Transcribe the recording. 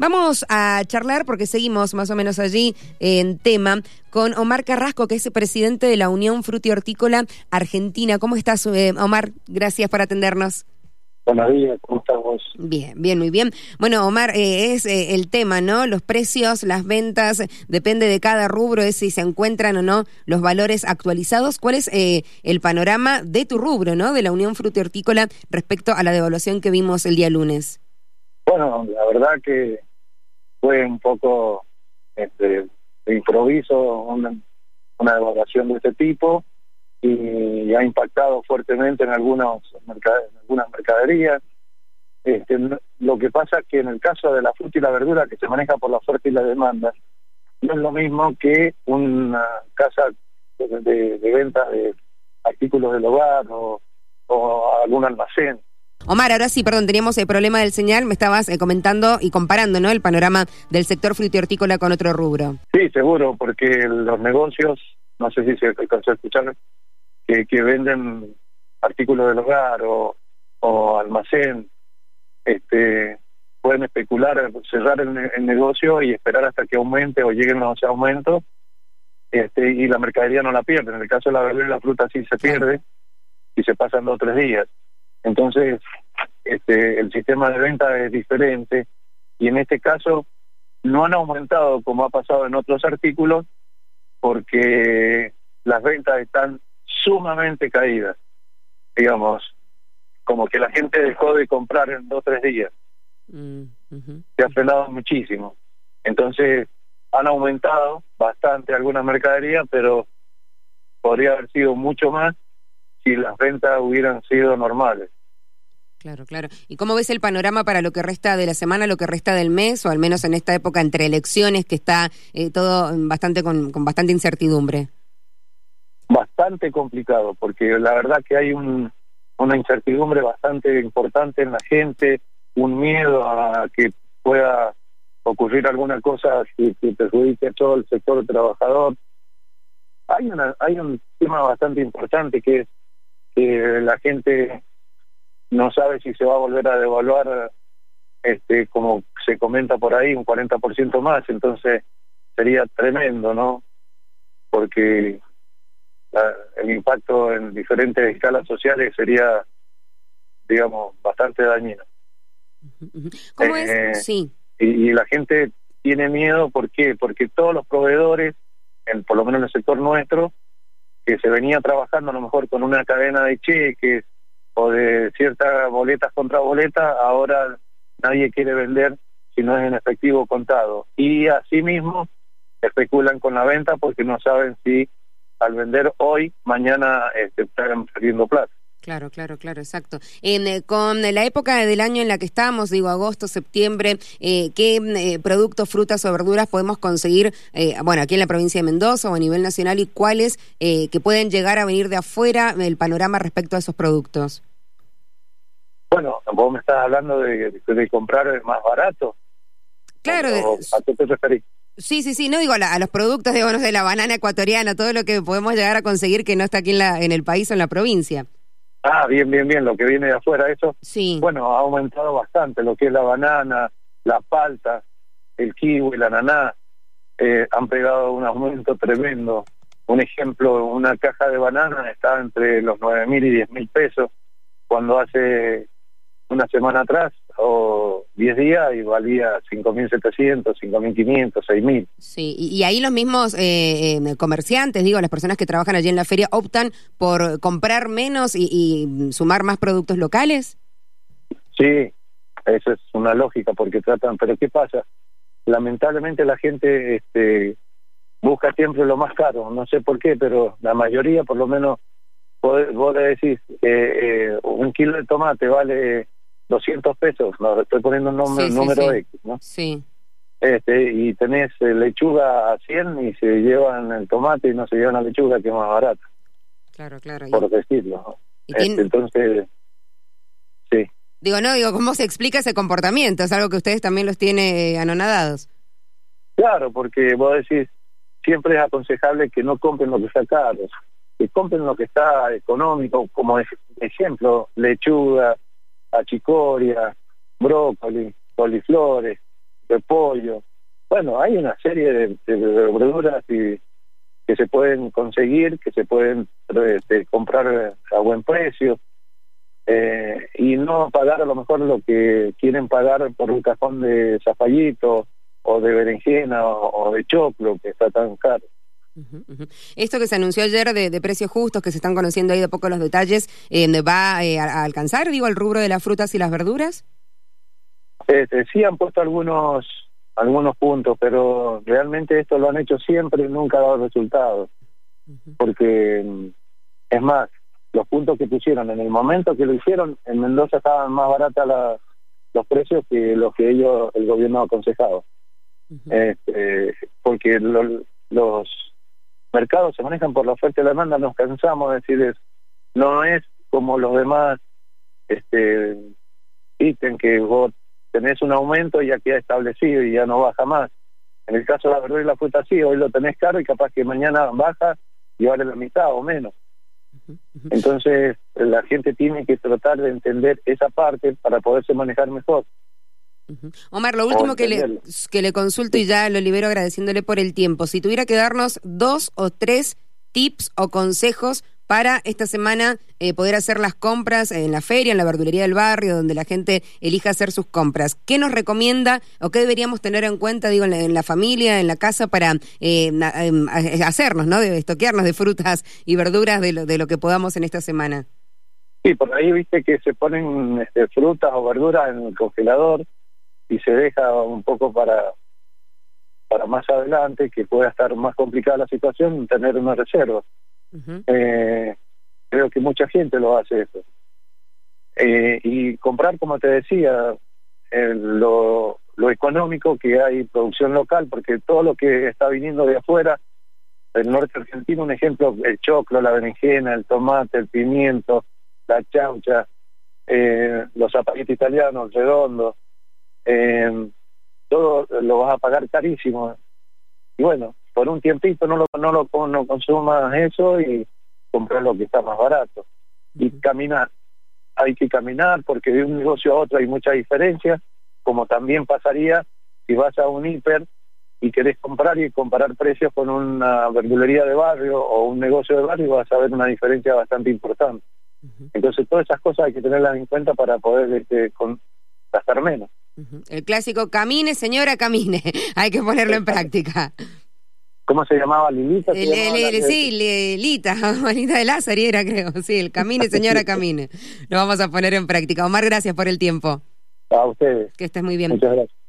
Vamos a charlar porque seguimos más o menos allí en tema con Omar Carrasco, que es presidente de la Unión Frutihortícola Argentina. ¿Cómo estás, eh, Omar? Gracias por atendernos. Buenos días, ¿cómo estamos? Bien, bien, muy bien. Bueno, Omar, eh, es eh, el tema, ¿no? Los precios, las ventas, depende de cada rubro, es si se encuentran o no los valores actualizados. ¿Cuál es el panorama de tu rubro, ¿no? De la Unión Frutihortícola respecto a la devaluación que vimos el día lunes. Bueno, la verdad que fue un poco este, de improviso una, una evaluación de este tipo y ha impactado fuertemente en, algunos en algunas mercaderías. Este, lo que pasa es que en el caso de la fruta y la verdura, que se maneja por la oferta y la demanda, no es lo mismo que una casa de, de venta de artículos del hogar o algún almacén. Omar, ahora sí, perdón, teníamos el problema del señal, me estabas eh, comentando y comparando, ¿no? El panorama del sector frutihortícola con otro rubro. Sí, seguro, porque los negocios, no sé si se alcanzó a escuchar, que, venden artículos del hogar o, almacén, este, pueden especular, cerrar el, negocio y esperar hasta que aumente o lleguen los aumentos, este, y la mercadería no la pierden. En el caso de la verdura y la fruta sí se pierde y se pasan dos o tres días. Entonces, este, el sistema de venta es diferente y en este caso no han aumentado como ha pasado en otros artículos porque las ventas están sumamente caídas, digamos, como que la gente dejó de comprar en dos o tres días. Mm, Se ha frenado muchísimo. Entonces, han aumentado bastante algunas mercaderías, pero podría haber sido mucho más si las ventas hubieran sido normales. Claro, claro. ¿Y cómo ves el panorama para lo que resta de la semana, lo que resta del mes, o al menos en esta época entre elecciones que está eh, todo bastante con, con, bastante incertidumbre? Bastante complicado, porque la verdad que hay un, una incertidumbre bastante importante en la gente, un miedo a que pueda ocurrir alguna cosa que, que perjudique a todo el sector trabajador. Hay, una, hay un tema bastante importante que es que la gente no sabe si se va a volver a devaluar, este, como se comenta por ahí, un 40% más, entonces sería tremendo, ¿no? Porque el impacto en diferentes escalas sociales sería, digamos, bastante dañino. ¿Cómo es? Eh, sí. Y, la gente tiene miedo, ¿por qué? Porque todos los proveedores, en, por lo menos en el sector nuestro, que se venía trabajando a lo mejor con una cadena de cheques o de ciertas boletas contra boletas, ahora nadie quiere vender si no es en efectivo contado. Y asimismo especulan con la venta porque no saben si al vender hoy, mañana este, están perdiendo plata. Claro, claro, claro, exacto. Eh, con la época del año en la que estamos, digo agosto, septiembre, eh, ¿qué eh, productos, frutas o verduras podemos conseguir, bueno, aquí en la provincia de Mendoza o a nivel nacional y cuáles que pueden llegar a venir de afuera, el panorama respecto a esos productos? Bueno, vos me estás hablando de, de comprar más barato. Claro. ¿A qué te referís? Sí, sí, sí, no digo a, los productos de, de la banana ecuatoriana, todo lo que podemos llegar a conseguir que no está aquí en, la, en el país o en la provincia. Ah, bien, bien, bien, lo que viene de afuera, eso. Sí. Bueno, ha aumentado bastante lo que es la banana, la palta, el kiwi, la ananá, eh, han pegado un aumento tremendo. Un ejemplo, una caja de banana está entre los nueve mil y diez mil pesos, cuando hace una semana atrás o 10 días y valía 5.700, 5.500, 6.000. Sí, y, ahí los mismos eh, eh, comerciantes, digo, las personas que trabajan allí en la feria, optan por comprar menos y, sumar más productos locales. Sí, eso es una lógica porque tratan, pero ¿qué pasa? Lamentablemente la gente este, busca siempre lo más caro, no sé por qué, pero la mayoría, por lo menos, vos, vos le decís, eh, un kilo de tomate vale 200 pesos, no, estoy poniendo un nombre, número X, ¿no? Sí. Este, y tenés eh, lechuga a 100 y se llevan el tomate y no se llevan la lechuga que es más barata. Claro, claro. Por decirlo. Este, entonces, sí. Digo, no, digo, ¿cómo se explica ese comportamiento? Es algo que ustedes también los tiene anonadados. Claro, porque vos decís, siempre es aconsejable que no compren lo que está caro, que compren lo que está económico, como ejemplo, lechuga, achicoria, brócoli, coliflores, repollo. Bueno, hay una serie de, verduras y, que se pueden conseguir, que se pueden este, comprar a buen precio eh, y no pagar a lo mejor lo que quieren pagar por un cajón de zapallito o de berenjena o, de choclo que está tan caro. Esto que se anunció ayer de, precios justos, que se están conociendo ahí de poco los detalles, eh, ¿va eh, a, alcanzar, digo, el rubro de las frutas y las verduras? Este, sí han puesto algunos algunos puntos, pero realmente esto lo han hecho siempre y nunca ha dado resultados. Porque, mm, es más, los puntos que pusieron en el momento que lo hicieron, en Mendoza estaban más baratas los precios que los que ellos, el gobierno ha aconsejado. este, porque los mercados se manejan por la oferta y la demanda, nos cansamos de decir eso. No es como los demás este ítem que vos tenés un aumento y ya queda establecido y ya no baja más. En el caso de la verdura y la fruta sí, hoy lo tenés caro y capaz que mañana baja y vale la mitad o menos. Entonces, la gente tiene que tratar de entender esa parte para poderse manejar mejor. Omar, lo último que le, que le consulto y ya lo libero agradeciéndole por el tiempo. Si tuviera que darnos dos o tres tips o consejos para esta semana eh, poder hacer las compras en la feria, en la verdulería del barrio, donde la gente elija hacer sus compras. ¿Qué nos recomienda o qué deberíamos tener en cuenta, digo, en la, familia, en la casa, para eh, em, hacernos, ¿no? De estoquearnos de frutas y verduras de lo, de lo que podamos en esta semana? Sí, por ahí viste que se ponen este, frutas o verduras en el congelador y se deja un poco para para más adelante, que pueda estar más complicada la situación, tener una reserva eh, creo que mucha gente lo hace eso. Eh, y comprar, como te decía, lo, lo económico que hay producción local, porque todo lo que está viniendo de afuera, el norte argentino, un ejemplo, el choclo, la berenjena, el tomate, el pimiento, la chaucha, eh, los zapatitos italianos, redondos, eh, todo lo vas a pagar carísimo. Y bueno, por un tiempito no lo, no lo no consumas eso y comprar lo que está más barato. Y caminar. Hay que caminar porque de un negocio a otro hay mucha diferencia, como también pasaría si vas a un hiper y querés comprar y comparar precios con una verdulería de barrio o un negocio de barrio, vas a ver una diferencia bastante importante. Entonces, todas esas cosas hay que tenerlas en cuenta para poder este, con, gastar menos. El clásico camine, señora, camine. hay que ponerlo en práctica. ¿Cómo se llamaba? ¿Lilita? sí, Lilita, Juanita de Lázaro era, creo. Sí, el camine, señora, camine. Lo vamos a poner en práctica. Omar, gracias por el tiempo. A ustedes. Que estés muy bien. Muchas gracias.